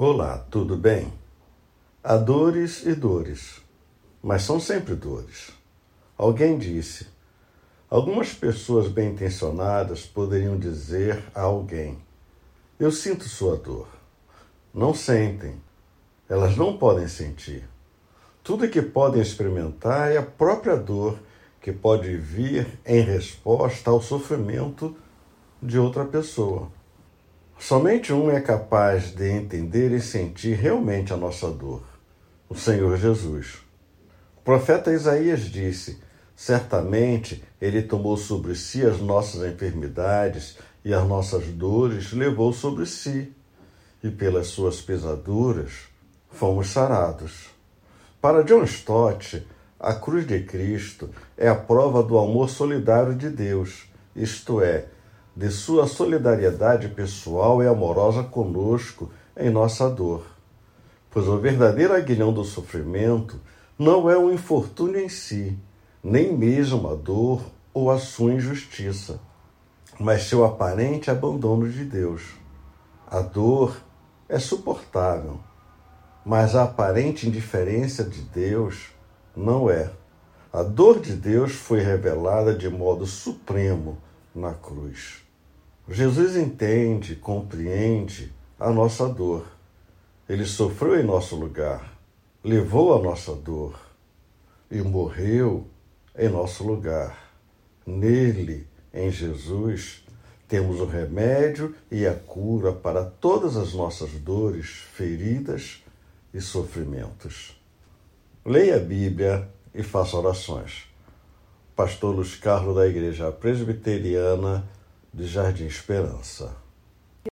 Olá, tudo bem? Há dores e dores, mas são sempre dores. Alguém disse: algumas pessoas bem intencionadas poderiam dizer a alguém: Eu sinto sua dor. Não sentem, elas não podem sentir. Tudo que podem experimentar é a própria dor que pode vir em resposta ao sofrimento de outra pessoa. Somente um é capaz de entender e sentir realmente a nossa dor: o Senhor Jesus. O profeta Isaías disse: Certamente ele tomou sobre si as nossas enfermidades e as nossas dores levou sobre si, e pelas suas pesaduras fomos sarados. Para John Stott, a cruz de Cristo é a prova do amor solidário de Deus, isto é, de sua solidariedade pessoal e amorosa conosco em nossa dor. Pois o verdadeiro aguilhão do sofrimento não é o infortúnio em si, nem mesmo a dor ou a sua injustiça, mas seu aparente abandono de Deus. A dor é suportável, mas a aparente indiferença de Deus não é. A dor de Deus foi revelada de modo supremo na cruz. Jesus entende, compreende a nossa dor. Ele sofreu em nosso lugar, levou a nossa dor e morreu em nosso lugar. Nele, em Jesus, temos o remédio e a cura para todas as nossas dores, feridas e sofrimentos. Leia a Bíblia e faça orações. Pastor Luiz Carlos da Igreja Presbiteriana de Jardim Esperança.